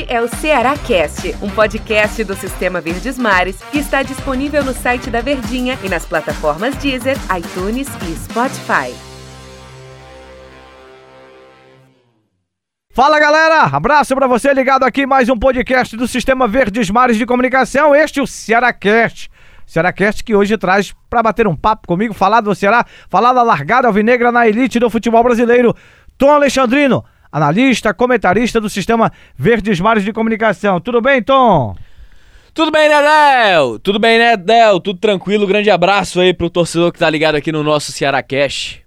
Este é o Ceará Cast, um podcast do Sistema Verdes Mares que está disponível no site da Verdinha e nas plataformas Deezer, iTunes e Spotify. Fala galera, abraço para você ligado aqui mais um podcast do Sistema Verdes Mares de Comunicação. Este é o Ceará Cast. Ceará Cast que hoje traz para bater um papo comigo, falar do Ceará, falar da largada alvinegra na elite do futebol brasileiro. Tom Alexandrino, analista, comentarista do Sistema Verdes Mares de Comunicação. Tudo bem, Tom? Tudo bem, Nedel? Tudo bem, Nedel? Tudo tranquilo? Grande abraço aí pro torcedor que tá ligado aqui no nosso Ceará Cash.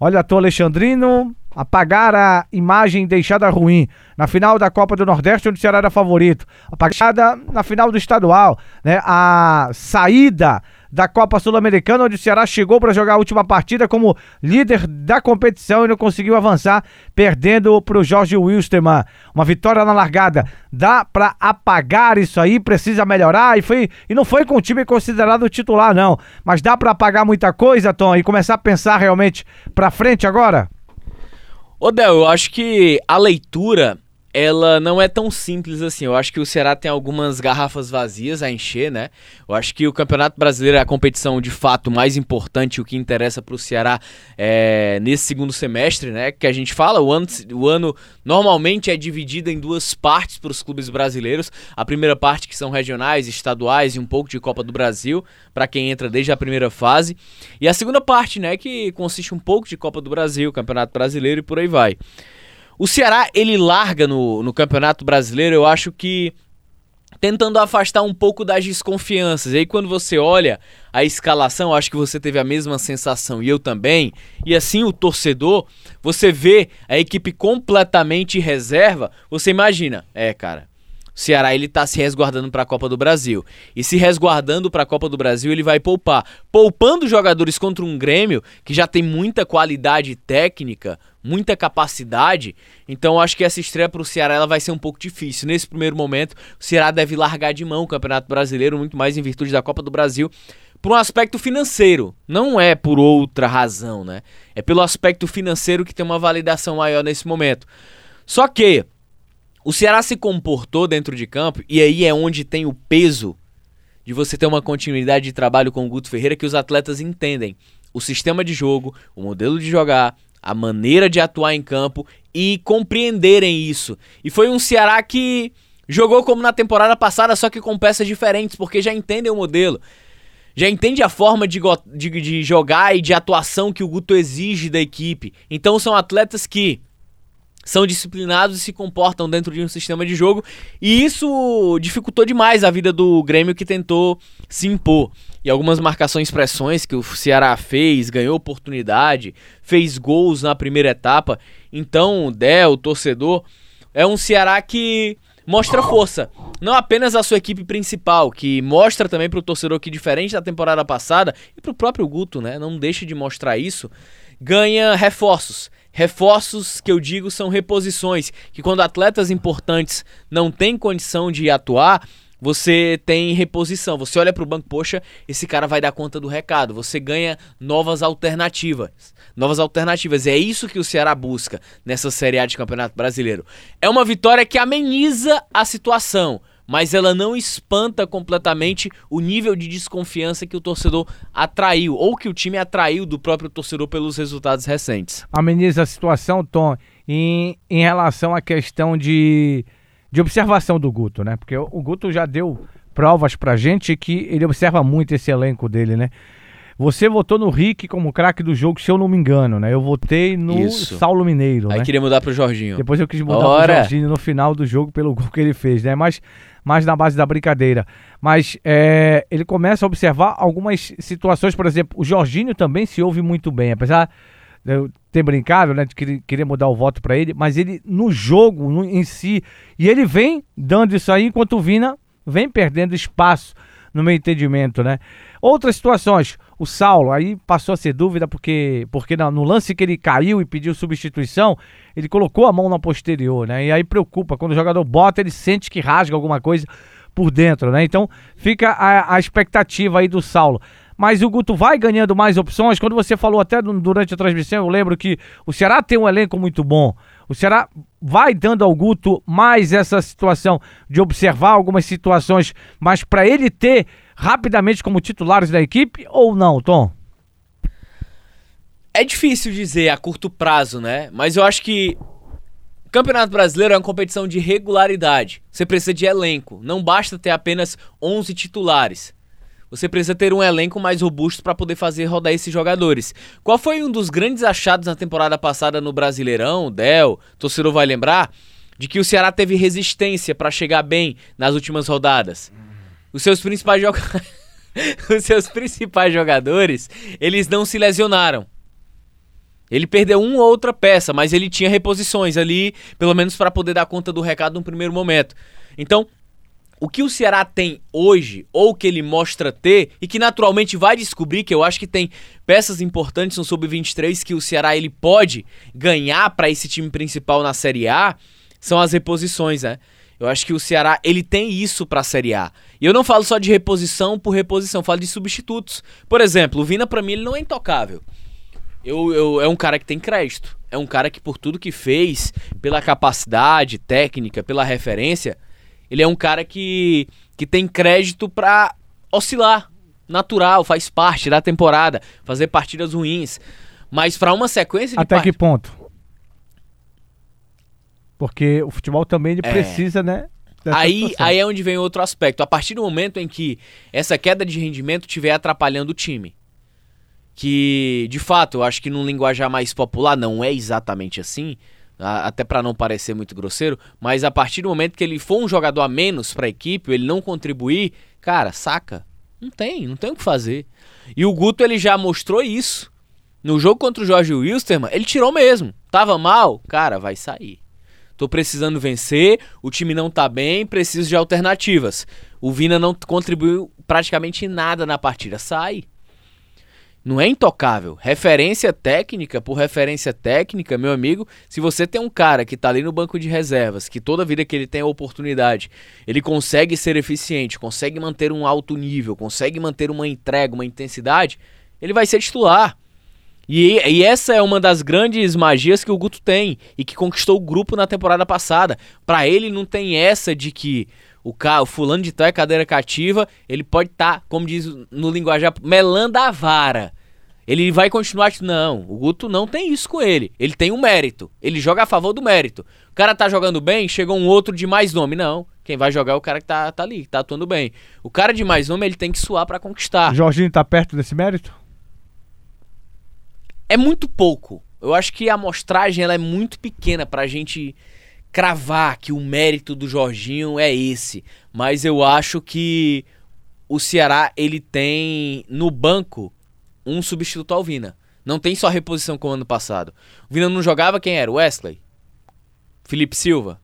Olha, Tom Alexandrino, apagar a imagem deixada ruim na final da Copa do Nordeste, onde o Ceará era favorito. Apagada na final do estadual, né? A saída da Copa Sul-Americana, onde o Ceará chegou para jogar a última partida como líder da competição e não conseguiu avançar, perdendo para o Jorge Wilstermann. Uma vitória na largada. Dá para apagar isso aí, precisa melhorar e foi e não foi com o time considerado titular não, mas dá para apagar muita coisa, Tom, e começar a pensar realmente para frente agora? Ô Del, eu acho que a leitura ela não é tão simples assim. Eu acho que o Ceará tem algumas garrafas vazias a encher, né? Eu acho que o Campeonato Brasileiro é a competição de fato mais importante, o que interessa para o Ceará é, nesse segundo semestre, né? Que a gente fala, o ano, o ano normalmente é dividido em duas partes para os clubes brasileiros. A primeira parte que são regionais, estaduais e um pouco de Copa do Brasil, para quem entra desde a primeira fase. E a segunda parte, né? Que consiste um pouco de Copa do Brasil, Campeonato Brasileiro e por aí vai. O Ceará, ele larga no, no Campeonato Brasileiro, eu acho que tentando afastar um pouco das desconfianças. E aí quando você olha a escalação, acho que você teve a mesma sensação e eu também. E assim o torcedor, você vê a equipe completamente reserva, você imagina, é, cara, o Ceará ele tá se resguardando para a Copa do Brasil. E se resguardando para a Copa do Brasil, ele vai poupar. Poupando jogadores contra um Grêmio que já tem muita qualidade técnica, muita capacidade. Então acho que essa estreia para o Ceará ela vai ser um pouco difícil. Nesse primeiro momento, o Ceará deve largar de mão o Campeonato Brasileiro, muito mais em virtude da Copa do Brasil. Por um aspecto financeiro, não é por outra razão, né? É pelo aspecto financeiro que tem uma validação maior nesse momento. Só que o Ceará se comportou dentro de campo e aí é onde tem o peso de você ter uma continuidade de trabalho com o Guto Ferreira que os atletas entendem o sistema de jogo, o modelo de jogar, a maneira de atuar em campo e compreenderem isso. E foi um Ceará que jogou como na temporada passada, só que com peças diferentes, porque já entendem o modelo. Já entende a forma de, de, de jogar e de atuação que o Guto exige da equipe. Então são atletas que são disciplinados e se comportam dentro de um sistema de jogo. E isso dificultou demais a vida do Grêmio que tentou se impor. E algumas marcações pressões que o Ceará fez, ganhou oportunidade, fez gols na primeira etapa. Então, o Del, o torcedor, é um Ceará que mostra força. Não apenas a sua equipe principal, que mostra também para o torcedor que, diferente da temporada passada, e para o próprio Guto, né? Não deixa de mostrar isso, ganha reforços. Reforços que eu digo são reposições, que quando atletas importantes não têm condição de atuar, você tem reposição. Você olha para o banco, poxa, esse cara vai dar conta do recado. Você ganha novas alternativas. Novas alternativas. E é isso que o Ceará busca nessa Série A de Campeonato Brasileiro. É uma vitória que ameniza a situação mas ela não espanta completamente o nível de desconfiança que o torcedor atraiu, ou que o time atraiu do próprio torcedor pelos resultados recentes. Ameniza a situação, Tom, em, em relação à questão de, de observação do Guto, né? Porque o, o Guto já deu provas pra gente que ele observa muito esse elenco dele, né? Você votou no Rick como craque do jogo, se eu não me engano, né? Eu votei no Isso. Saulo Mineiro. Aí né? queria mudar pro Jorginho. Depois eu quis mudar Ora. pro Jorginho no final do jogo pelo gol que ele fez, né? Mas mais na base da brincadeira. Mas é, ele começa a observar algumas situações, por exemplo, o Jorginho também se ouve muito bem, apesar de eu ter brincado, né, de querer mudar o voto para ele, mas ele no jogo no, em si, e ele vem dando isso aí enquanto o Vina vem perdendo espaço no meu entendimento, né? Outras situações, o Saulo, aí passou a ser dúvida porque, porque no lance que ele caiu e pediu substituição, ele colocou a mão na posterior, né? E aí preocupa, quando o jogador bota, ele sente que rasga alguma coisa por dentro, né? Então fica a, a expectativa aí do Saulo. mas o Guto vai ganhando mais opções. Quando você falou até durante a transmissão, eu lembro que o Ceará tem um elenco muito bom. O Ceará vai dando ao Guto mais essa situação de observar algumas situações, mas para ele ter rapidamente como titulares da equipe ou não, Tom? É difícil dizer a curto prazo, né? Mas eu acho que Campeonato Brasileiro é uma competição de regularidade. Você precisa de elenco. Não basta ter apenas 11 titulares. Você precisa ter um elenco mais robusto para poder fazer rodar esses jogadores. Qual foi um dos grandes achados na temporada passada no Brasileirão, Del, torcedor vai lembrar, de que o Ceará teve resistência para chegar bem nas últimas rodadas. Os seus principais jogadores, os seus principais jogadores, eles não se lesionaram. Ele perdeu uma ou outra peça, mas ele tinha reposições ali, pelo menos para poder dar conta do recado no primeiro momento. Então, o que o Ceará tem hoje, ou que ele mostra ter, e que naturalmente vai descobrir, que eu acho que tem peças importantes no Sub-23 que o Ceará ele pode ganhar para esse time principal na Série A, são as reposições, né? Eu acho que o Ceará ele tem isso para a Série A. E eu não falo só de reposição por reposição, falo de substitutos. Por exemplo, o Vina para mim ele não é intocável. Eu, eu, é um cara que tem crédito. É um cara que por tudo que fez, pela capacidade técnica, pela referência, ele é um cara que, que tem crédito para oscilar. Natural, faz parte da temporada, fazer partidas ruins. Mas para uma sequência de Até part... que ponto? Porque o futebol também ele é. precisa, né? Aí, aí é onde vem outro aspecto. A partir do momento em que essa queda de rendimento estiver atrapalhando o time. Que, de fato, eu acho que num linguajar mais popular não é exatamente assim até para não parecer muito grosseiro, mas a partir do momento que ele for um jogador a menos para a equipe, ele não contribuir, cara, saca? Não tem, não tem o que fazer. E o Guto ele já mostrou isso. No jogo contra o Jorge Wilstermann, ele tirou mesmo. Tava mal, cara, vai sair. Tô precisando vencer, o time não tá bem, preciso de alternativas. O Vina não contribuiu praticamente nada na partida. Sai. Não é intocável. Referência técnica por referência técnica, meu amigo. Se você tem um cara que tá ali no banco de reservas, que toda vida que ele tem a oportunidade, ele consegue ser eficiente, consegue manter um alto nível, consegue manter uma entrega, uma intensidade, ele vai ser titular. E, e, essa é uma das grandes magias que o Guto tem e que conquistou o grupo na temporada passada. Para ele não tem essa de que o, ca, o fulano de tal é cadeira cativa, ele pode estar, tá, como diz no linguajar, melando a vara. Ele vai continuar. Não, o Guto não tem isso com ele. Ele tem um mérito. Ele joga a favor do mérito. O cara tá jogando bem, chegou um outro de mais nome. Não. Quem vai jogar é o cara que tá, tá ali, que tá atuando bem. O cara de mais nome, ele tem que suar para conquistar. O Jorginho tá perto desse mérito? É muito pouco. Eu acho que a amostragem ela é muito pequena pra gente cravar que o mérito do Jorginho é esse. Mas eu acho que o Ceará, ele tem no banco um substituto ao Vina. Não tem só reposição como ano passado. O Vina não jogava quem era? Wesley? Felipe Silva?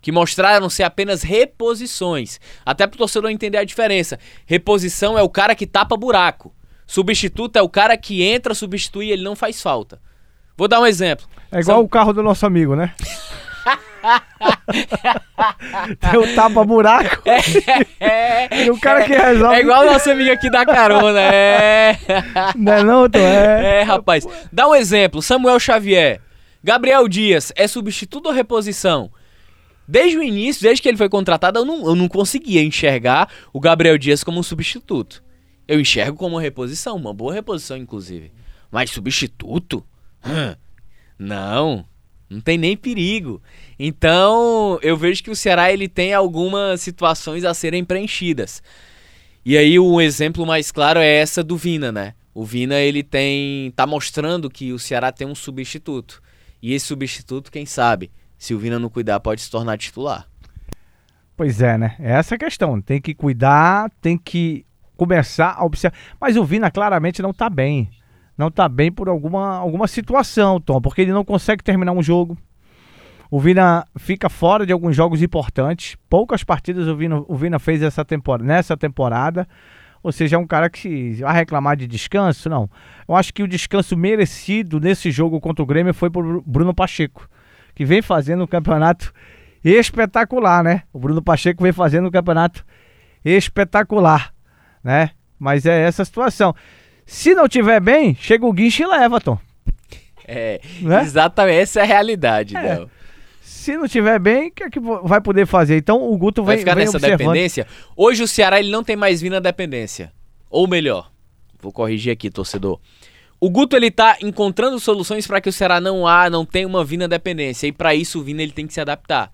Que mostraram ser apenas reposições. Até para o torcedor entender a diferença. Reposição é o cara que tapa buraco. Substituto é o cara que entra, substitui e ele não faz falta. Vou dar um exemplo. É igual São... o carro do nosso amigo, né? Tem o tapa-buraco. É, e o cara que resolve. É igual o nosso amigo aqui da carona. É. Não é, não, Tom? É. É, rapaz. Dá um exemplo: Samuel Xavier. Gabriel Dias é substituto ou reposição? Desde o início, desde que ele foi contratado, eu não, eu não conseguia enxergar o Gabriel Dias como um substituto. Eu enxergo como reposição, uma boa reposição, inclusive. Mas substituto? Hum, não. Não tem nem perigo. Então, eu vejo que o Ceará ele tem algumas situações a serem preenchidas. E aí o exemplo mais claro é essa do Vina, né? O Vina ele tem tá mostrando que o Ceará tem um substituto. E esse substituto, quem sabe, se o Vina não cuidar, pode se tornar titular. Pois é, né? É essa a questão. Tem que cuidar, tem que começar a observar. Mas o Vina claramente não tá bem não está bem por alguma, alguma situação, Tom, porque ele não consegue terminar um jogo. O Vina fica fora de alguns jogos importantes. Poucas partidas o Vina, o Vina fez essa temporada, nessa temporada. Ou seja, é um cara que vai reclamar de descanso? Não. Eu acho que o descanso merecido nesse jogo contra o Grêmio foi por Bruno Pacheco, que vem fazendo um campeonato espetacular, né? O Bruno Pacheco vem fazendo um campeonato espetacular, né? Mas é essa a situação. Se não tiver bem, chega o guincho e leva, Tom. É, né? exatamente, essa é a realidade, é. Del. Se não tiver bem, o que, é que vai poder fazer? Então o Guto vai, vai ficar vem nessa observando. dependência. Hoje o Ceará ele não tem mais Vina dependência. Ou melhor, vou corrigir aqui, torcedor. O Guto ele tá encontrando soluções para que o Ceará não há, não tenha uma Vina dependência. E para isso o Vina ele tem que se adaptar.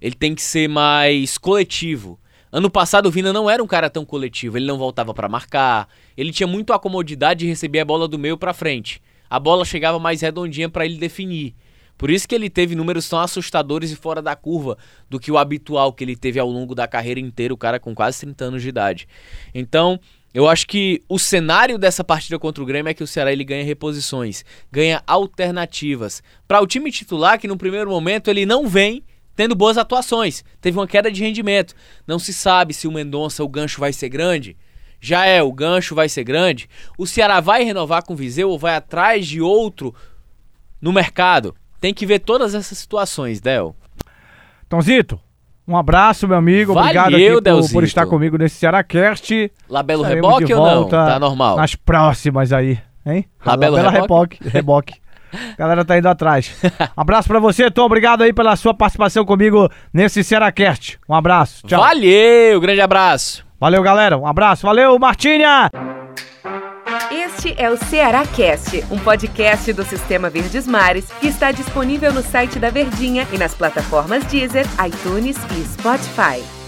Ele tem que ser mais coletivo. Ano passado o Vina não era um cara tão coletivo, ele não voltava para marcar, ele tinha muito a comodidade de receber a bola do meio para frente. A bola chegava mais redondinha para ele definir. Por isso que ele teve números tão assustadores e fora da curva do que o habitual que ele teve ao longo da carreira inteira, o cara com quase 30 anos de idade. Então, eu acho que o cenário dessa partida contra o Grêmio é que o Ceará ele ganha reposições, ganha alternativas. Para o time titular, que no primeiro momento ele não vem tendo boas atuações, teve uma queda de rendimento. Não se sabe se o Mendonça, o gancho vai ser grande. Já é, o gancho vai ser grande. O Ceará vai renovar com o Viseu ou vai atrás de outro no mercado? Tem que ver todas essas situações, Del. Tonzito, um abraço, meu amigo. Valeu, Obrigado por, por, estar comigo nesse Cearacast. Labelo Reboque ou não? Tá normal. Nas próximas aí, hein? Labelo Labela Reboque. Reboque. A galera tá indo atrás. Abraço pra você, Tom. Obrigado aí pela sua participação comigo nesse Cearacast. Um abraço. Tchau. Valeu, grande abraço. Valeu, galera. Um abraço. Valeu, Martinha. Este é o Ceará Cast, um podcast do Sistema Verdes Mares que está disponível no site da Verdinha e nas plataformas Deezer, iTunes e Spotify.